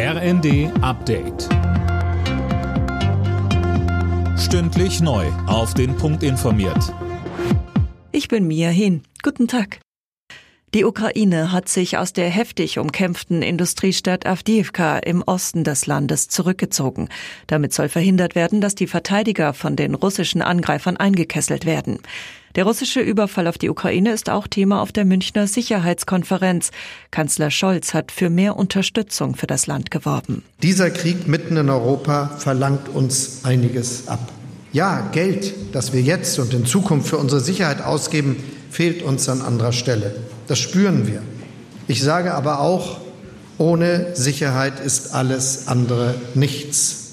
RND Update. Stündlich neu. Auf den Punkt informiert. Ich bin Mia Hin. Guten Tag. Die Ukraine hat sich aus der heftig umkämpften Industriestadt Avdiivka im Osten des Landes zurückgezogen. Damit soll verhindert werden, dass die Verteidiger von den russischen Angreifern eingekesselt werden. Der russische Überfall auf die Ukraine ist auch Thema auf der Münchner Sicherheitskonferenz. Kanzler Scholz hat für mehr Unterstützung für das Land geworben. Dieser Krieg mitten in Europa verlangt uns einiges ab. Ja, Geld, das wir jetzt und in Zukunft für unsere Sicherheit ausgeben, fehlt uns an anderer Stelle. Das spüren wir. Ich sage aber auch, ohne Sicherheit ist alles andere nichts.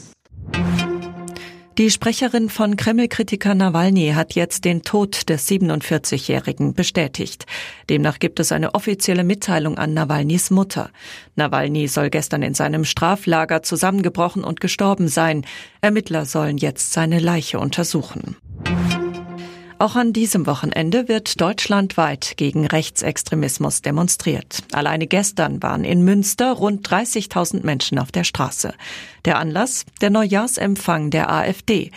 Die Sprecherin von Kreml-Kritiker Nawalny hat jetzt den Tod des 47-Jährigen bestätigt. Demnach gibt es eine offizielle Mitteilung an Nawalnys Mutter. Nawalny soll gestern in seinem Straflager zusammengebrochen und gestorben sein. Ermittler sollen jetzt seine Leiche untersuchen. Auch an diesem Wochenende wird deutschlandweit gegen Rechtsextremismus demonstriert. Alleine gestern waren in Münster rund 30.000 Menschen auf der Straße. Der Anlass? Der Neujahrsempfang der AfD.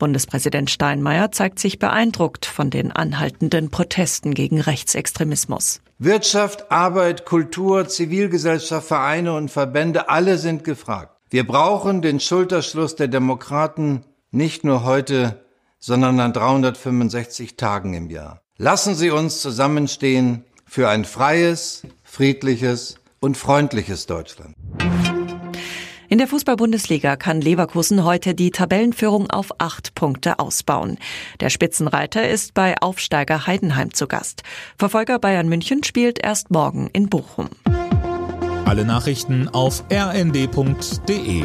Bundespräsident Steinmeier zeigt sich beeindruckt von den anhaltenden Protesten gegen Rechtsextremismus. Wirtschaft, Arbeit, Kultur, Zivilgesellschaft, Vereine und Verbände, alle sind gefragt. Wir brauchen den Schulterschluss der Demokraten nicht nur heute, sondern an 365 Tagen im Jahr. Lassen Sie uns zusammenstehen für ein freies, friedliches und freundliches Deutschland. In der Fußball-Bundesliga kann Leverkusen heute die Tabellenführung auf acht Punkte ausbauen. Der Spitzenreiter ist bei Aufsteiger Heidenheim zu Gast. Verfolger Bayern München spielt erst morgen in Bochum. Alle Nachrichten auf rnd.de